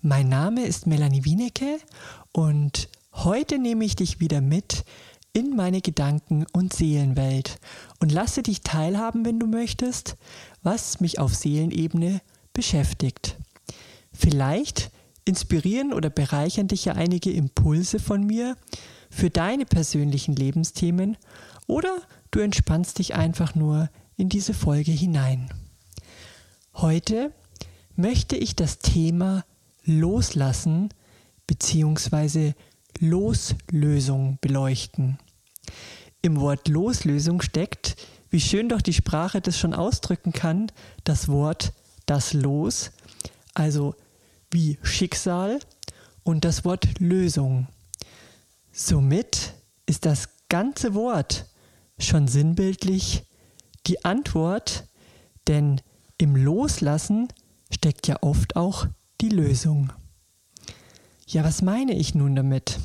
Mein Name ist Melanie Wienecke und heute nehme ich dich wieder mit in meine Gedanken- und Seelenwelt und lasse dich teilhaben, wenn du möchtest, was mich auf Seelenebene beschäftigt. Vielleicht inspirieren oder bereichern dich ja einige Impulse von mir für deine persönlichen Lebensthemen oder du entspannst dich einfach nur in diese Folge hinein. Heute möchte ich das Thema Loslassen bzw. Loslösung beleuchten. Im Wort Loslösung steckt, wie schön doch die Sprache das schon ausdrücken kann, das Wort das Los, also wie Schicksal und das Wort Lösung. Somit ist das ganze Wort schon sinnbildlich die Antwort, denn im Loslassen steckt ja oft auch die Lösung. Ja, was meine ich nun damit?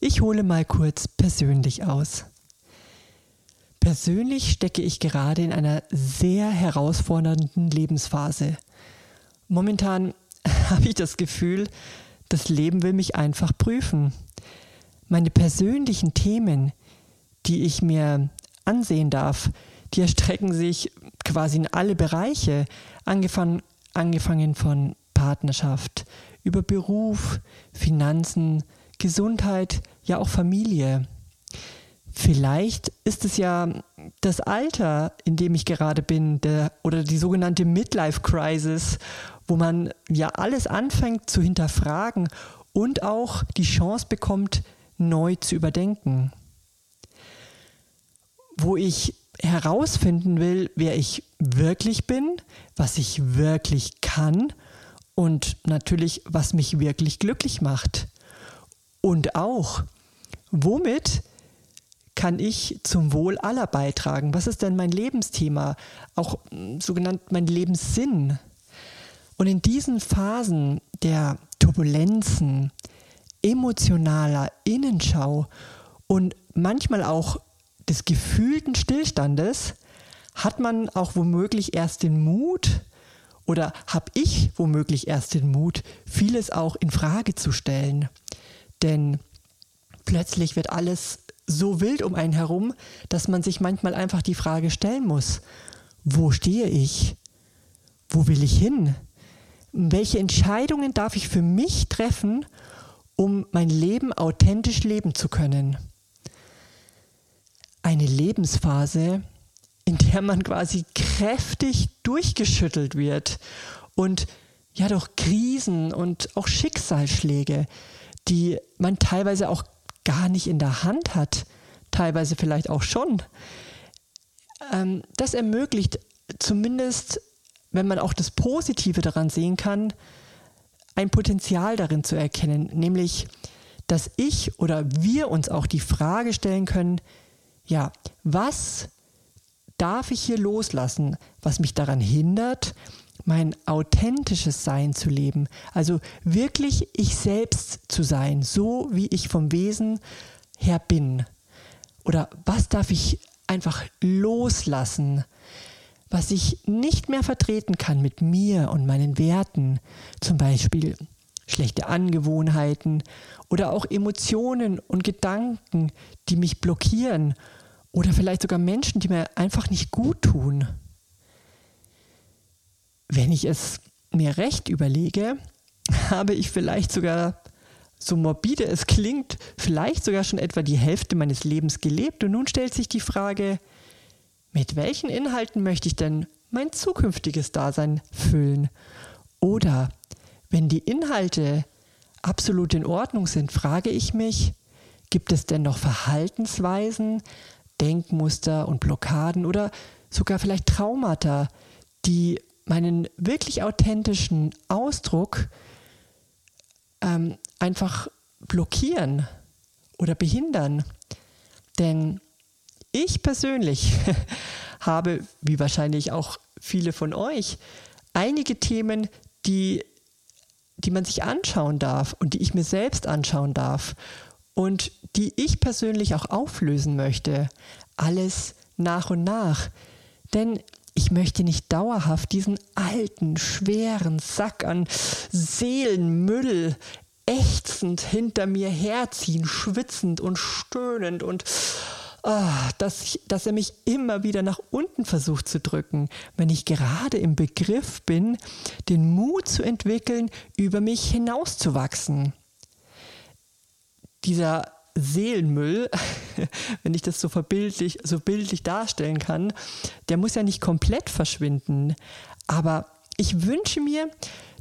Ich hole mal kurz persönlich aus. Persönlich stecke ich gerade in einer sehr herausfordernden Lebensphase. Momentan habe ich das Gefühl, das Leben will mich einfach prüfen. Meine persönlichen Themen, die ich mir ansehen darf, die erstrecken sich quasi in alle Bereiche, angefangen, angefangen von Partnerschaft, über Beruf, Finanzen, Gesundheit, ja auch Familie. Vielleicht ist es ja das Alter, in dem ich gerade bin, der, oder die sogenannte Midlife Crisis, wo man ja alles anfängt zu hinterfragen und auch die Chance bekommt, neu zu überdenken. Wo ich herausfinden will, wer ich wirklich bin, was ich wirklich kann und natürlich, was mich wirklich glücklich macht. Und auch, womit kann ich zum Wohl aller beitragen? Was ist denn mein Lebensthema? Auch hm, sogenannt mein Lebenssinn. Und in diesen Phasen der Turbulenzen, emotionaler Innenschau und manchmal auch des gefühlten Stillstandes hat man auch womöglich erst den Mut oder habe ich womöglich erst den Mut, vieles auch in Frage zu stellen. Denn plötzlich wird alles so wild um einen herum, dass man sich manchmal einfach die Frage stellen muss, wo stehe ich? Wo will ich hin? Welche Entscheidungen darf ich für mich treffen, um mein Leben authentisch leben zu können? Eine Lebensphase, in der man quasi kräftig durchgeschüttelt wird und ja durch Krisen und auch Schicksalsschläge, die man teilweise auch gar nicht in der Hand hat, teilweise vielleicht auch schon. Ähm, das ermöglicht zumindest, wenn man auch das Positive daran sehen kann, ein Potenzial darin zu erkennen, nämlich, dass ich oder wir uns auch die Frage stellen können, ja, was darf ich hier loslassen, was mich daran hindert, mein authentisches Sein zu leben. Also wirklich ich selbst zu sein, so wie ich vom Wesen her bin. Oder was darf ich einfach loslassen, was ich nicht mehr vertreten kann mit mir und meinen Werten. Zum Beispiel schlechte Angewohnheiten oder auch Emotionen und Gedanken, die mich blockieren. Oder vielleicht sogar Menschen, die mir einfach nicht gut tun wenn ich es mir recht überlege, habe ich vielleicht sogar, so morbide es klingt, vielleicht sogar schon etwa die Hälfte meines Lebens gelebt. Und nun stellt sich die Frage, mit welchen Inhalten möchte ich denn mein zukünftiges Dasein füllen? Oder wenn die Inhalte absolut in Ordnung sind, frage ich mich, gibt es denn noch Verhaltensweisen, Denkmuster und Blockaden oder sogar vielleicht Traumata, die meinen wirklich authentischen Ausdruck ähm, einfach blockieren oder behindern. Denn ich persönlich habe, wie wahrscheinlich auch viele von euch, einige Themen, die, die man sich anschauen darf und die ich mir selbst anschauen darf und die ich persönlich auch auflösen möchte. Alles nach und nach. Denn ich möchte nicht dauerhaft diesen alten, schweren Sack an Seelenmüll ächzend hinter mir herziehen, schwitzend und stöhnend und oh, dass, ich, dass er mich immer wieder nach unten versucht zu drücken, wenn ich gerade im Begriff bin, den Mut zu entwickeln, über mich hinauszuwachsen. Dieser Seelenmüll, wenn ich das so verbildlich, so bildlich darstellen kann, der muss ja nicht komplett verschwinden. Aber ich wünsche mir,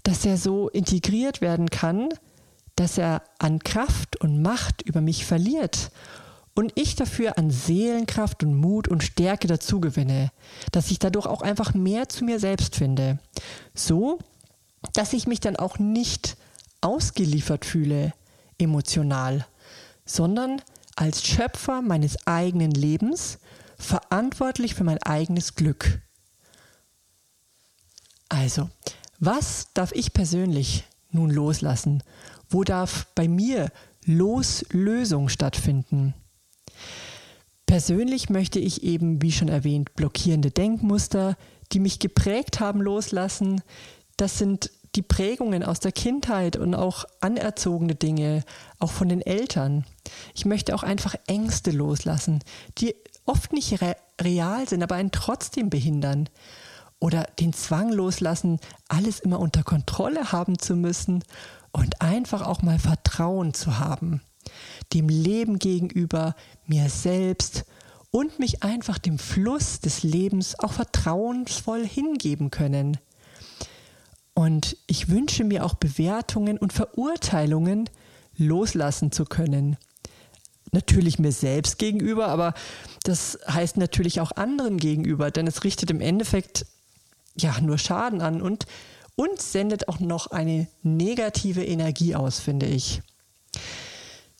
dass er so integriert werden kann, dass er an Kraft und Macht über mich verliert und ich dafür an Seelenkraft und Mut und Stärke dazu gewinne, dass ich dadurch auch einfach mehr zu mir selbst finde. So, dass ich mich dann auch nicht ausgeliefert fühle, emotional, sondern als Schöpfer meines eigenen Lebens, verantwortlich für mein eigenes Glück. Also, was darf ich persönlich nun loslassen? Wo darf bei mir Loslösung stattfinden? Persönlich möchte ich eben, wie schon erwähnt, blockierende Denkmuster, die mich geprägt haben, loslassen. Das sind die Prägungen aus der Kindheit und auch anerzogene Dinge, auch von den Eltern. Ich möchte auch einfach Ängste loslassen, die oft nicht re real sind, aber einen trotzdem behindern. Oder den Zwang loslassen, alles immer unter Kontrolle haben zu müssen und einfach auch mal Vertrauen zu haben. Dem Leben gegenüber, mir selbst und mich einfach dem Fluss des Lebens auch vertrauensvoll hingeben können. Und ich wünsche mir auch Bewertungen und Verurteilungen loslassen zu können. Natürlich mir selbst gegenüber, aber das heißt natürlich auch anderen gegenüber, denn es richtet im Endeffekt ja nur Schaden an und uns sendet auch noch eine negative Energie aus, finde ich.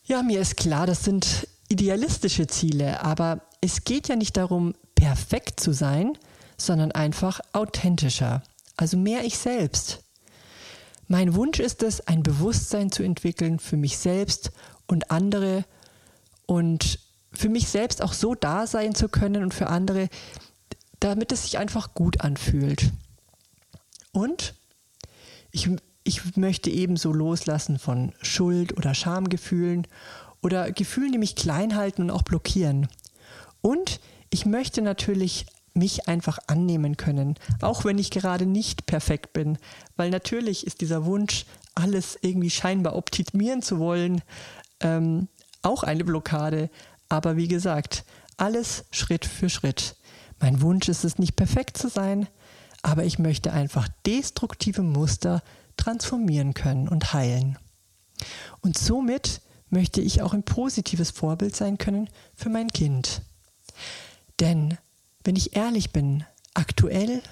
Ja, mir ist klar, das sind idealistische Ziele, aber es geht ja nicht darum, perfekt zu sein, sondern einfach authentischer also mehr ich selbst. Mein Wunsch ist es, ein Bewusstsein zu entwickeln für mich selbst und andere und für mich selbst auch so da sein zu können und für andere, damit es sich einfach gut anfühlt. Und ich, ich möchte ebenso loslassen von Schuld oder Schamgefühlen oder Gefühlen, die mich klein halten und auch blockieren. Und ich möchte natürlich mich einfach annehmen können, auch wenn ich gerade nicht perfekt bin, weil natürlich ist dieser Wunsch, alles irgendwie scheinbar optimieren zu wollen, ähm, auch eine Blockade. Aber wie gesagt, alles Schritt für Schritt. Mein Wunsch ist es nicht perfekt zu sein, aber ich möchte einfach destruktive Muster transformieren können und heilen. Und somit möchte ich auch ein positives Vorbild sein können für mein Kind. Denn wenn ich ehrlich bin, aktuell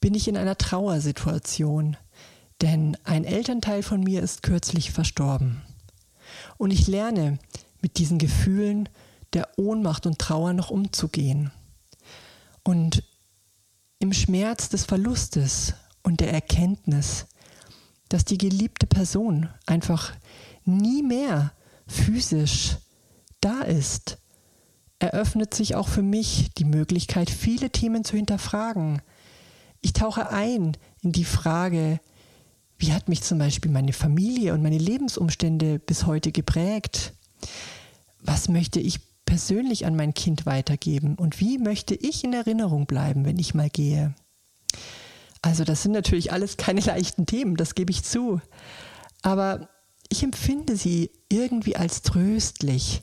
bin ich in einer Trauersituation, denn ein Elternteil von mir ist kürzlich verstorben. Und ich lerne mit diesen Gefühlen der Ohnmacht und Trauer noch umzugehen. Und im Schmerz des Verlustes und der Erkenntnis, dass die geliebte Person einfach nie mehr physisch da ist, eröffnet sich auch für mich die Möglichkeit, viele Themen zu hinterfragen. Ich tauche ein in die Frage, wie hat mich zum Beispiel meine Familie und meine Lebensumstände bis heute geprägt? Was möchte ich persönlich an mein Kind weitergeben? Und wie möchte ich in Erinnerung bleiben, wenn ich mal gehe? Also das sind natürlich alles keine leichten Themen, das gebe ich zu. Aber ich empfinde sie irgendwie als tröstlich,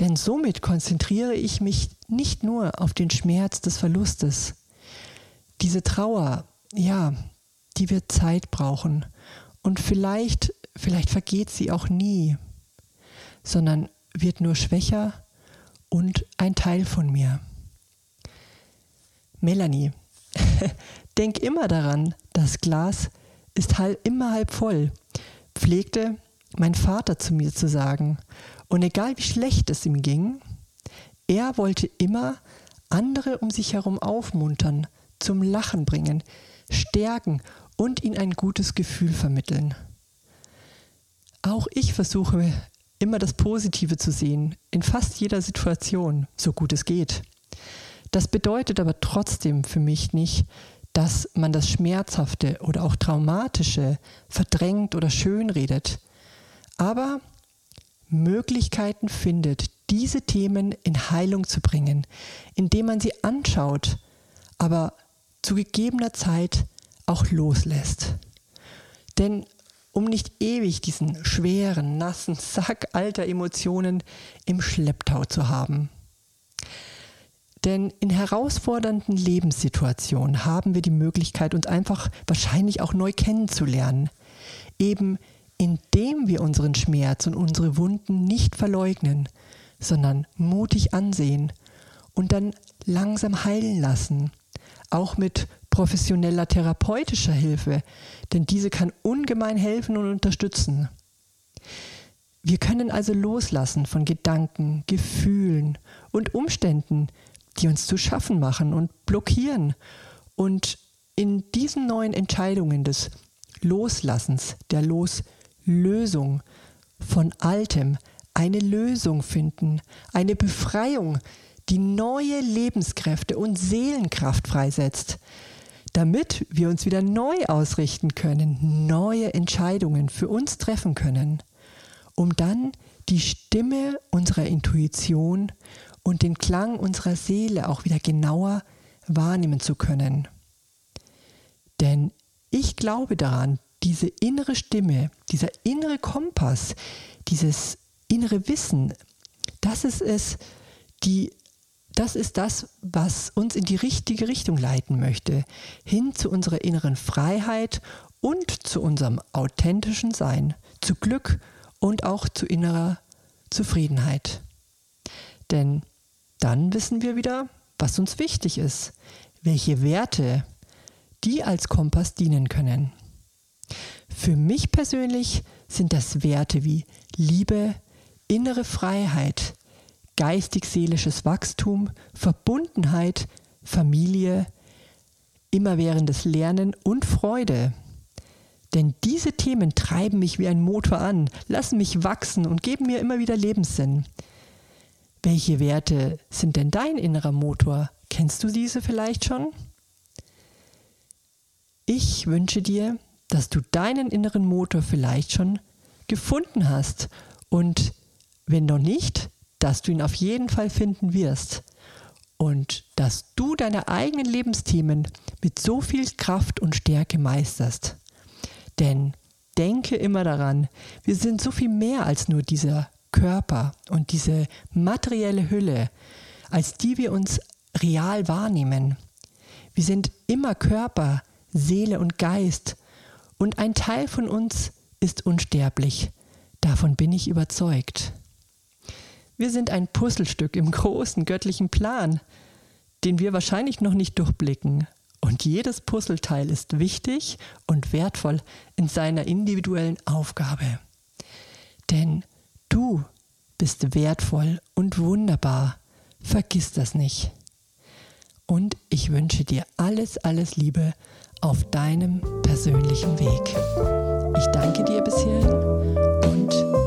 denn somit konzentriere ich mich nicht nur auf den Schmerz des Verlustes. Diese Trauer, ja, die wird Zeit brauchen. Und vielleicht, vielleicht vergeht sie auch nie, sondern wird nur schwächer und ein Teil von mir. Melanie, denk immer daran, das Glas ist halb, immer halb voll, pflegte mein Vater zu mir zu sagen und egal wie schlecht es ihm ging, er wollte immer andere um sich herum aufmuntern, zum Lachen bringen, stärken und ihnen ein gutes Gefühl vermitteln. Auch ich versuche immer das Positive zu sehen, in fast jeder Situation, so gut es geht. Das bedeutet aber trotzdem für mich nicht, dass man das Schmerzhafte oder auch Traumatische verdrängt oder schönredet, aber Möglichkeiten findet, diese Themen in Heilung zu bringen, indem man sie anschaut, aber zu gegebener Zeit auch loslässt. Denn um nicht ewig diesen schweren, nassen Sack alter Emotionen im Schlepptau zu haben. Denn in herausfordernden Lebenssituationen haben wir die Möglichkeit, uns einfach wahrscheinlich auch neu kennenzulernen. Eben indem wir unseren Schmerz und unsere Wunden nicht verleugnen, sondern mutig ansehen und dann langsam heilen lassen. Auch mit professioneller therapeutischer Hilfe, denn diese kann ungemein helfen und unterstützen. Wir können also loslassen von Gedanken, Gefühlen und Umständen, die uns zu schaffen machen und blockieren. Und in diesen neuen Entscheidungen des Loslassens, der Loslösung von Altem, eine Lösung finden, eine Befreiung, die neue Lebenskräfte und Seelenkraft freisetzt, damit wir uns wieder neu ausrichten können, neue Entscheidungen für uns treffen können, um dann die Stimme unserer Intuition und den Klang unserer Seele auch wieder genauer wahrnehmen zu können. Denn ich glaube daran, diese innere Stimme, dieser innere Kompass, dieses innere Wissen, das ist es, die, das ist das, was uns in die richtige Richtung leiten möchte, hin zu unserer inneren Freiheit und zu unserem authentischen Sein, zu Glück und auch zu innerer Zufriedenheit. Denn dann wissen wir wieder, was uns wichtig ist, welche Werte die als Kompass dienen können. Für mich persönlich sind das Werte wie Liebe, innere Freiheit, geistig-seelisches Wachstum, Verbundenheit, Familie, immerwährendes Lernen und Freude. Denn diese Themen treiben mich wie ein Motor an, lassen mich wachsen und geben mir immer wieder Lebenssinn. Welche Werte sind denn dein innerer Motor? Kennst du diese vielleicht schon? Ich wünsche dir, dass du deinen inneren Motor vielleicht schon gefunden hast und wenn noch nicht, dass du ihn auf jeden Fall finden wirst und dass du deine eigenen Lebensthemen mit so viel Kraft und Stärke meisterst. Denn denke immer daran, wir sind so viel mehr als nur dieser Körper und diese materielle Hülle, als die wir uns real wahrnehmen. Wir sind immer Körper, Seele und Geist und ein Teil von uns ist unsterblich. Davon bin ich überzeugt. Wir sind ein Puzzlestück im großen göttlichen Plan, den wir wahrscheinlich noch nicht durchblicken. Und jedes Puzzleteil ist wichtig und wertvoll in seiner individuellen Aufgabe. Denn Du bist wertvoll und wunderbar. Vergiss das nicht. Und ich wünsche dir alles, alles Liebe auf deinem persönlichen Weg. Ich danke dir bis hierhin